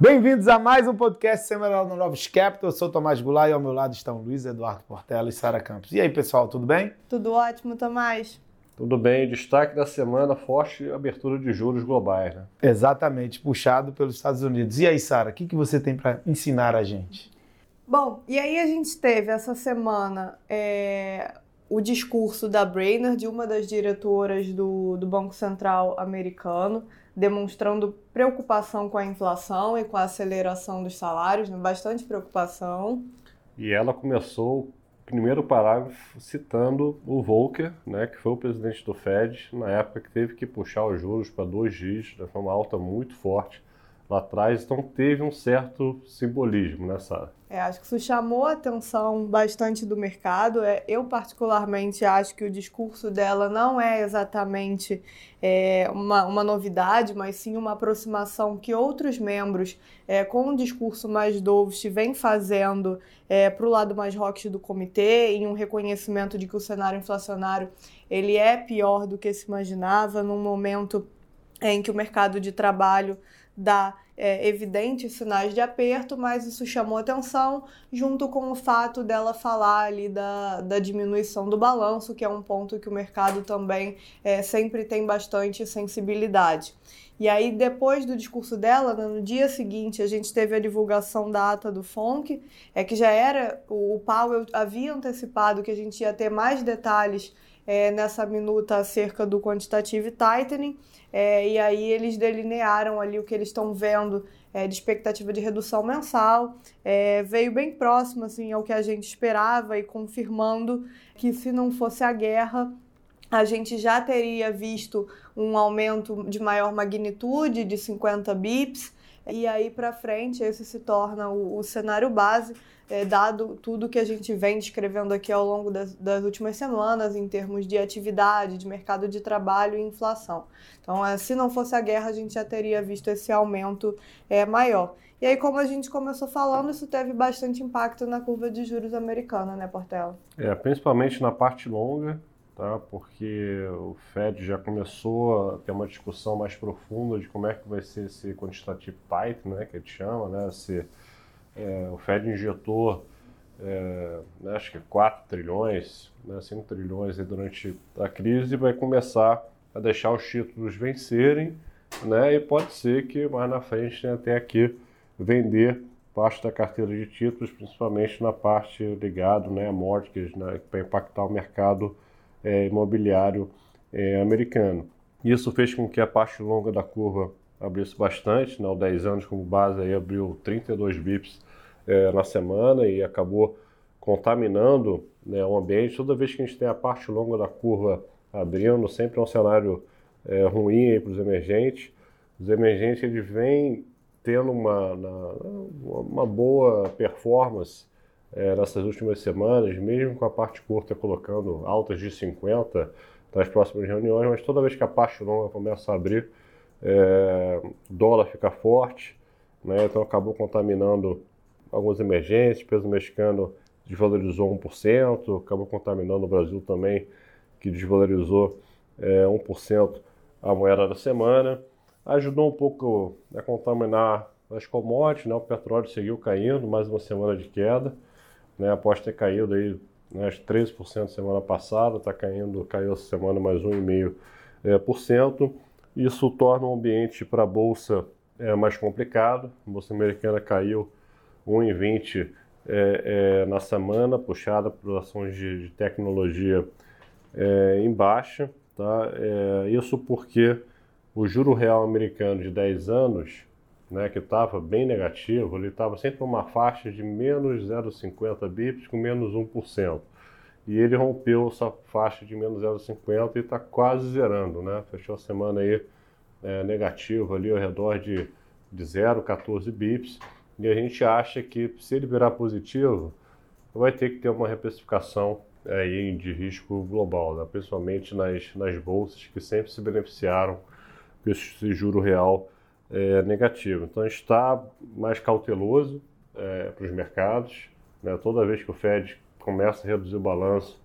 Bem-vindos a mais um podcast semanal no Novos Capital. Eu sou Tomás Goulart e ao meu lado estão Luiz Eduardo Portela e Sara Campos. E aí, pessoal, tudo bem? Tudo ótimo, Tomás. Tudo bem, destaque da semana, forte abertura de juros globais, né? Exatamente, puxado pelos Estados Unidos. E aí, Sara, o que, que você tem para ensinar a gente? Bom, e aí a gente teve essa semana é, o discurso da Brainerd, uma das diretoras do, do Banco Central americano, demonstrando preocupação com a inflação e com a aceleração dos salários, né? bastante preocupação. E ela começou primeiro parágrafo citando o Volcker, né, que foi o presidente do Fed, na época que teve que puxar os juros para dois dígitos, né, foi uma alta muito forte lá atrás, então teve um certo simbolismo nessa. É, acho que isso chamou a atenção bastante do mercado. É, eu, particularmente, acho que o discurso dela não é exatamente é, uma, uma novidade, mas sim uma aproximação que outros membros, é, com um discurso mais dovish, vêm fazendo é, para o lado mais rock do comitê, em um reconhecimento de que o cenário inflacionário ele é pior do que se imaginava, num momento em que o mercado de trabalho dá é, evidentes sinais de aperto, mas isso chamou atenção, junto com o fato dela falar ali da, da diminuição do balanço, que é um ponto que o mercado também é, sempre tem bastante sensibilidade. E aí, depois do discurso dela, né, no dia seguinte, a gente teve a divulgação da ata do FONC, é que já era, o Powell havia antecipado que a gente ia ter mais detalhes é, nessa minuta acerca do quantitative tightening, é, e aí eles delinearam ali o que eles estão vendo é, de expectativa de redução mensal, é, veio bem próximo assim, ao que a gente esperava e confirmando que se não fosse a guerra, a gente já teria visto um aumento de maior magnitude, de 50 bips, e aí para frente esse se torna o, o cenário base é, dado tudo que a gente vem descrevendo aqui ao longo das, das, últimas semanas em termos de atividade, de mercado de trabalho e inflação. Então, é, se não fosse a guerra, a gente já teria visto esse aumento é, maior. E aí, como a gente começou falando, isso teve bastante impacto na curva de juros americana, né, Portela? É, principalmente na parte longa, tá? porque o Fed já começou a ter uma discussão mais profunda de como é que vai ser esse quantitative tight, né, que a gente chama, né, esse é, o Fed injetou, é, né, acho que 4 trilhões, né, 5 trilhões durante a crise vai começar a deixar os títulos vencerem, né, e pode ser que mais na frente tenha até aqui vender parte da carteira de títulos, principalmente na parte ligada né, a mortgage, né, para impactar o mercado é, imobiliário é, americano. Isso fez com que a parte longa da curva abrisse bastante, né, o 10 anos como base aí abriu 32 bips é, na semana e acabou contaminando né, o ambiente. Toda vez que a gente tem a parte longa da curva abrindo, sempre é um cenário é, ruim para os emergentes. Os emergentes eles vêm tendo uma, uma boa performance é, nessas últimas semanas, mesmo com a parte curta colocando altas de 50 nas próximas reuniões, mas toda vez que a parte longa começa a abrir, é, o dólar fica forte, né, então acabou contaminando algumas emergências, o peso mexicano desvalorizou 1%, acabou contaminando o Brasil também, que desvalorizou é, 1% a moeda da semana. Ajudou um pouco a contaminar as commodities, né? o petróleo seguiu caindo, mais uma semana de queda, né? após ter caído aí né, 13% semana passada, está caindo, caiu essa semana mais 1,5%. É. Isso torna o ambiente para a Bolsa é, mais complicado. A Bolsa Americana caiu 1,20 é, é, na semana, puxada por ações de, de tecnologia é, em baixa. Tá? É, isso porque o juro real americano de 10 anos, né, que estava bem negativo, ele estava sempre numa faixa de menos 0,50 bips com menos 1%. E ele rompeu essa faixa de menos 0,50 e está quase zerando, né? Fechou a semana aí é, negativo ali ao redor de, de 0,14 bips. E a gente acha que se ele virar positivo, vai ter que ter uma reprecificação aí de risco global, né? principalmente nas, nas bolsas que sempre se beneficiaram desse juro real é, negativo. Então a gente está mais cauteloso é, para os mercados. Né? Toda vez que o Fed começa a reduzir o balanço,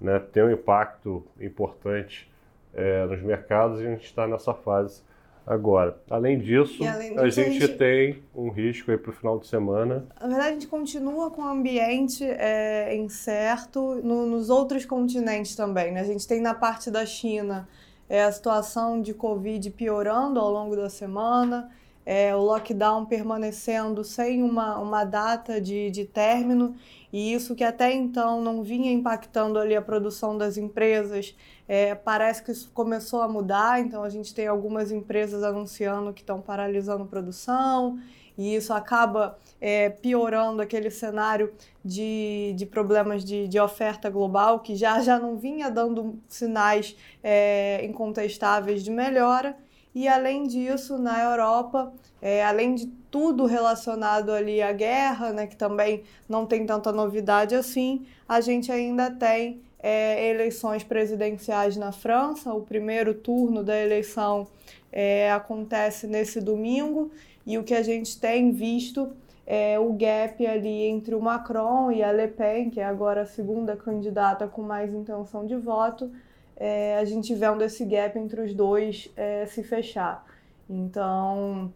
né, tem um impacto importante é, nos mercados e a gente está nessa fase Agora, além disso, além a, gente a, gente tem um risco aí para o final de semana. Na verdade, a gente continua com o ambiente é, incerto no, nos outros continentes também. Né? A gente tem na parte da China é, a situação de Covid piorando ao longo da semana, é, o lockdown permanecendo sem uma, uma data de, de término, e isso que até então não vinha impactando ali a produção das empresas, é, parece que isso começou a mudar, então a gente tem algumas empresas anunciando que estão paralisando produção, e isso acaba é, piorando aquele cenário de, de problemas de, de oferta global, que já, já não vinha dando sinais é, incontestáveis de melhora. E além disso, na Europa, é, além de tudo relacionado ali à guerra, né, que também não tem tanta novidade assim, a gente ainda tem é, eleições presidenciais na França. O primeiro turno da eleição é, acontece nesse domingo e o que a gente tem visto é o gap ali entre o Macron e a Le Pen, que é agora a segunda candidata com mais intenção de voto, é, a gente vendo esse gap entre os dois é, se fechar. Então,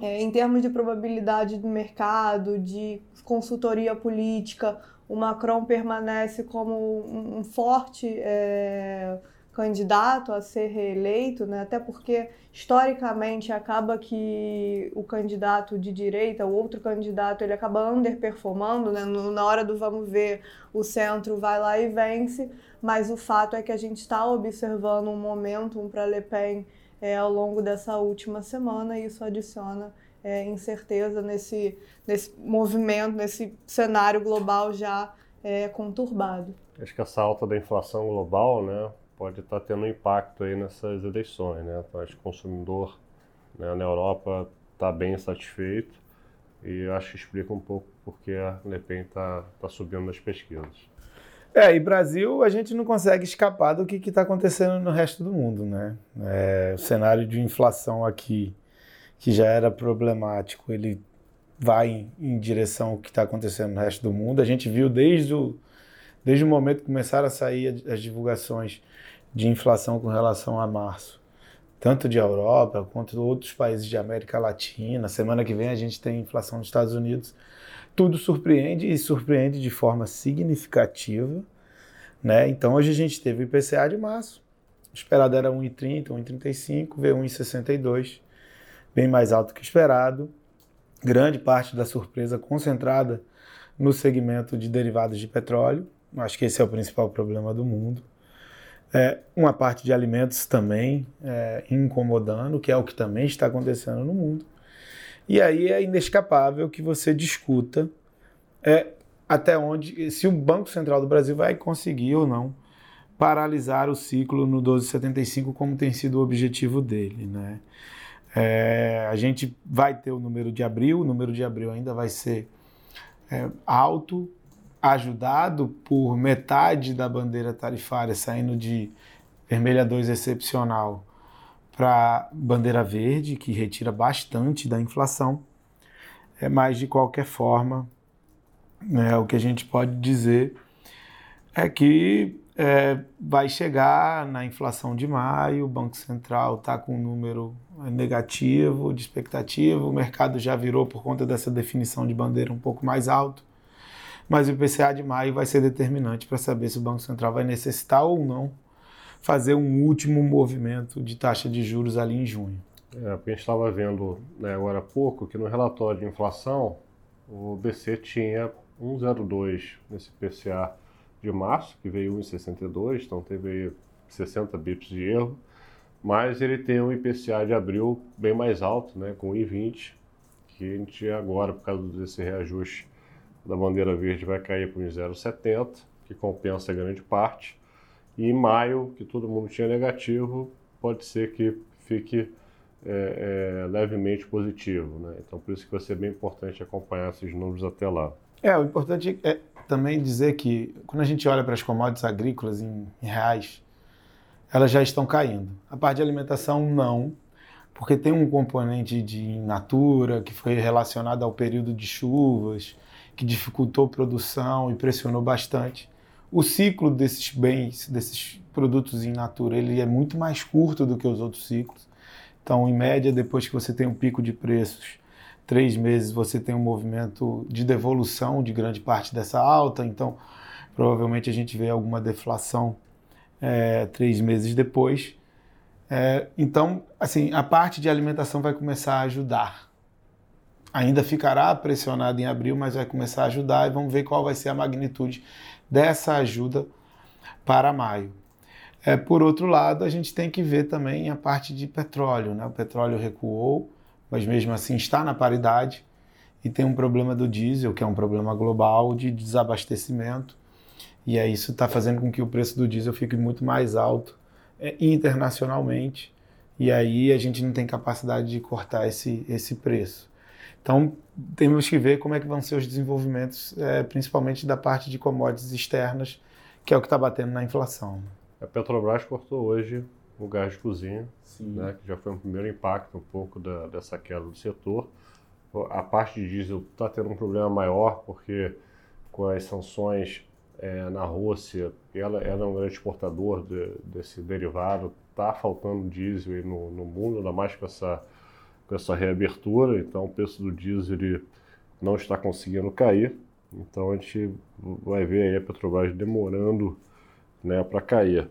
é, em termos de probabilidade do mercado, de consultoria política, o Macron permanece como um, um forte é, candidato a ser reeleito, né? até porque historicamente acaba que o candidato de direita, o outro candidato, ele acaba underperformando, né? na hora do vamos ver, o centro vai lá e vence, mas o fato é que a gente está observando um momentum para Le Pen é, ao longo dessa última semana e isso adiciona é, incerteza nesse, nesse movimento, nesse cenário global já é, conturbado. Acho que essa alta da inflação global, né, pode estar tá tendo impacto aí nessas eleições, né? Então, acho que o consumidor né, na Europa está bem satisfeito e acho que explica um pouco porque a Le Pen está tá subindo nas pesquisas. É, e Brasil a gente não consegue escapar do que está acontecendo no resto do mundo, né? É, o cenário de inflação aqui, que já era problemático, ele vai em, em direção ao que está acontecendo no resto do mundo. A gente viu desde o, desde o momento que começaram a sair as divulgações de inflação com relação a março, tanto de Europa quanto de outros países de América Latina. Semana que vem a gente tem inflação nos Estados Unidos. Tudo surpreende e surpreende de forma significativa. Né? Então hoje a gente teve o IPCA de março, esperado era 1,30, 1,35, veio 1,62, bem mais alto que esperado. Grande parte da surpresa concentrada no segmento de derivados de petróleo. Acho que esse é o principal problema do mundo. É, uma parte de alimentos também é, incomodando, que é o que também está acontecendo no mundo. E aí é inescapável que você discuta é, até onde, se o Banco Central do Brasil vai conseguir ou não paralisar o ciclo no 1275, como tem sido o objetivo dele. Né? É, a gente vai ter o número de abril, o número de abril ainda vai ser é, alto, ajudado por metade da bandeira tarifária saindo de vermelha 2 excepcional para bandeira verde, que retira bastante da inflação. É, mas, de qualquer forma, né, o que a gente pode dizer é que é, vai chegar na inflação de maio, o Banco Central está com um número negativo de expectativa, o mercado já virou por conta dessa definição de bandeira um pouco mais alto mas o IPCA de maio vai ser determinante para saber se o Banco Central vai necessitar ou não fazer um último movimento de taxa de juros ali em junho. É, a gente estava vendo né, agora há pouco que no relatório de inflação o BC tinha 1,02 nesse IPCA de março, que veio 1,62, então teve 60 bips de erro, mas ele tem um IPCA de abril bem mais alto, né, com 1,20, que a gente agora, por causa desse reajuste da bandeira verde vai cair para 0,70, que compensa grande parte. E em maio, que todo mundo tinha negativo, pode ser que fique é, é, levemente positivo. Né? Então, por isso que vai ser bem importante acompanhar esses números até lá. É, o importante é também dizer que quando a gente olha para as commodities agrícolas em, em reais, elas já estão caindo. A parte de alimentação, não, porque tem um componente de natura que foi relacionado ao período de chuvas, que dificultou a produção e pressionou bastante. O ciclo desses bens, desses produtos in natura, ele é muito mais curto do que os outros ciclos. Então, em média, depois que você tem um pico de preços, três meses você tem um movimento de devolução de grande parte dessa alta. Então, provavelmente a gente vê alguma deflação é, três meses depois. É, então, assim, a parte de alimentação vai começar a ajudar. Ainda ficará pressionado em abril, mas vai começar a ajudar e vamos ver qual vai ser a magnitude dessa ajuda para maio. É, por outro lado, a gente tem que ver também a parte de petróleo. Né? O petróleo recuou, mas mesmo assim está na paridade e tem um problema do diesel, que é um problema global de desabastecimento. E aí isso está fazendo com que o preço do diesel fique muito mais alto é, internacionalmente. E aí a gente não tem capacidade de cortar esse, esse preço. Então temos que ver como é que vão ser os desenvolvimentos, é, principalmente da parte de commodities externas, que é o que está batendo na inflação. A Petrobras cortou hoje o gás de cozinha, né, que já foi um primeiro impacto um pouco da, dessa queda do setor. A parte de diesel está tendo um problema maior, porque com as sanções é, na Rússia, ela, ela, é um grande exportador de, desse derivado, está faltando diesel no, no, mundo, ainda mais com essa, com essa reabertura, então o preço do diesel não está conseguindo cair, então a gente vai ver a Petrobras demorando né, para cair.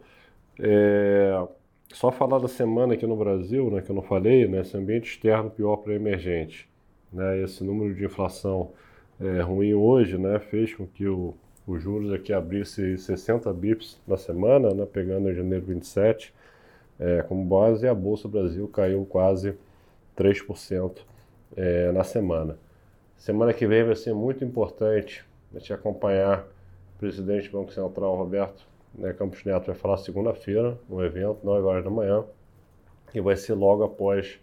É, só falar da semana aqui no Brasil, né, que eu não falei, né, esse ambiente externo pior para emergente. Né, esse número de inflação é, ruim hoje né, fez com que o, os juros aqui abrisse 60 bips na semana, né, pegando em janeiro 27 é, como base, e a Bolsa Brasil caiu quase 3% é, na semana. Semana que vem vai ser muito importante a gente acompanhar o presidente do Banco Central, Roberto né, Campos Neto, vai falar segunda-feira, no evento, 9 horas da manhã, e vai ser logo após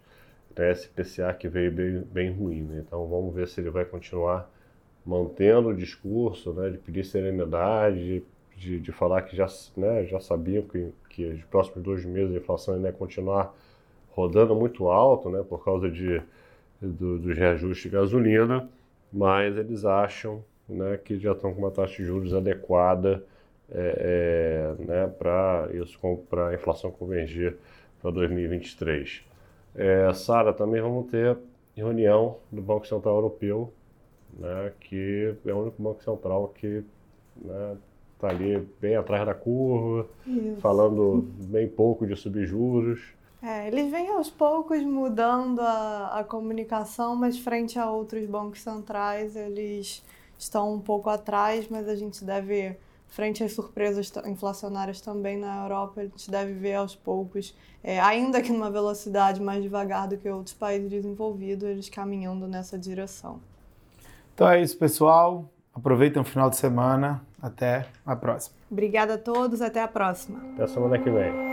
né, esse PCA que veio bem, bem ruim. Né? Então vamos ver se ele vai continuar mantendo o discurso né, de pedir serenidade, de, de falar que já, né, já sabiam que, que os próximos dois meses a inflação ia continuar rodando muito alto, né, por causa de, do, dos reajustes de gasolina, mas eles acham né, que já estão com uma taxa de juros adequada é, é, né, para isso, para a inflação convergir para 2023. É, Sara, também vamos ter reunião do Banco Central Europeu né, que é o único banco central que está né, ali bem atrás da curva, Isso. falando bem pouco de subjuros. É, eles vêm aos poucos mudando a, a comunicação, mas frente a outros bancos centrais eles estão um pouco atrás, mas a gente deve, frente às surpresas inflacionárias também na Europa, a gente deve ver aos poucos, é, ainda que numa velocidade mais devagar do que outros países desenvolvidos, eles caminhando nessa direção. Então é isso, pessoal. Aproveitem o final de semana. Até a próxima. Obrigada a todos. Até a próxima. Até a semana que vem.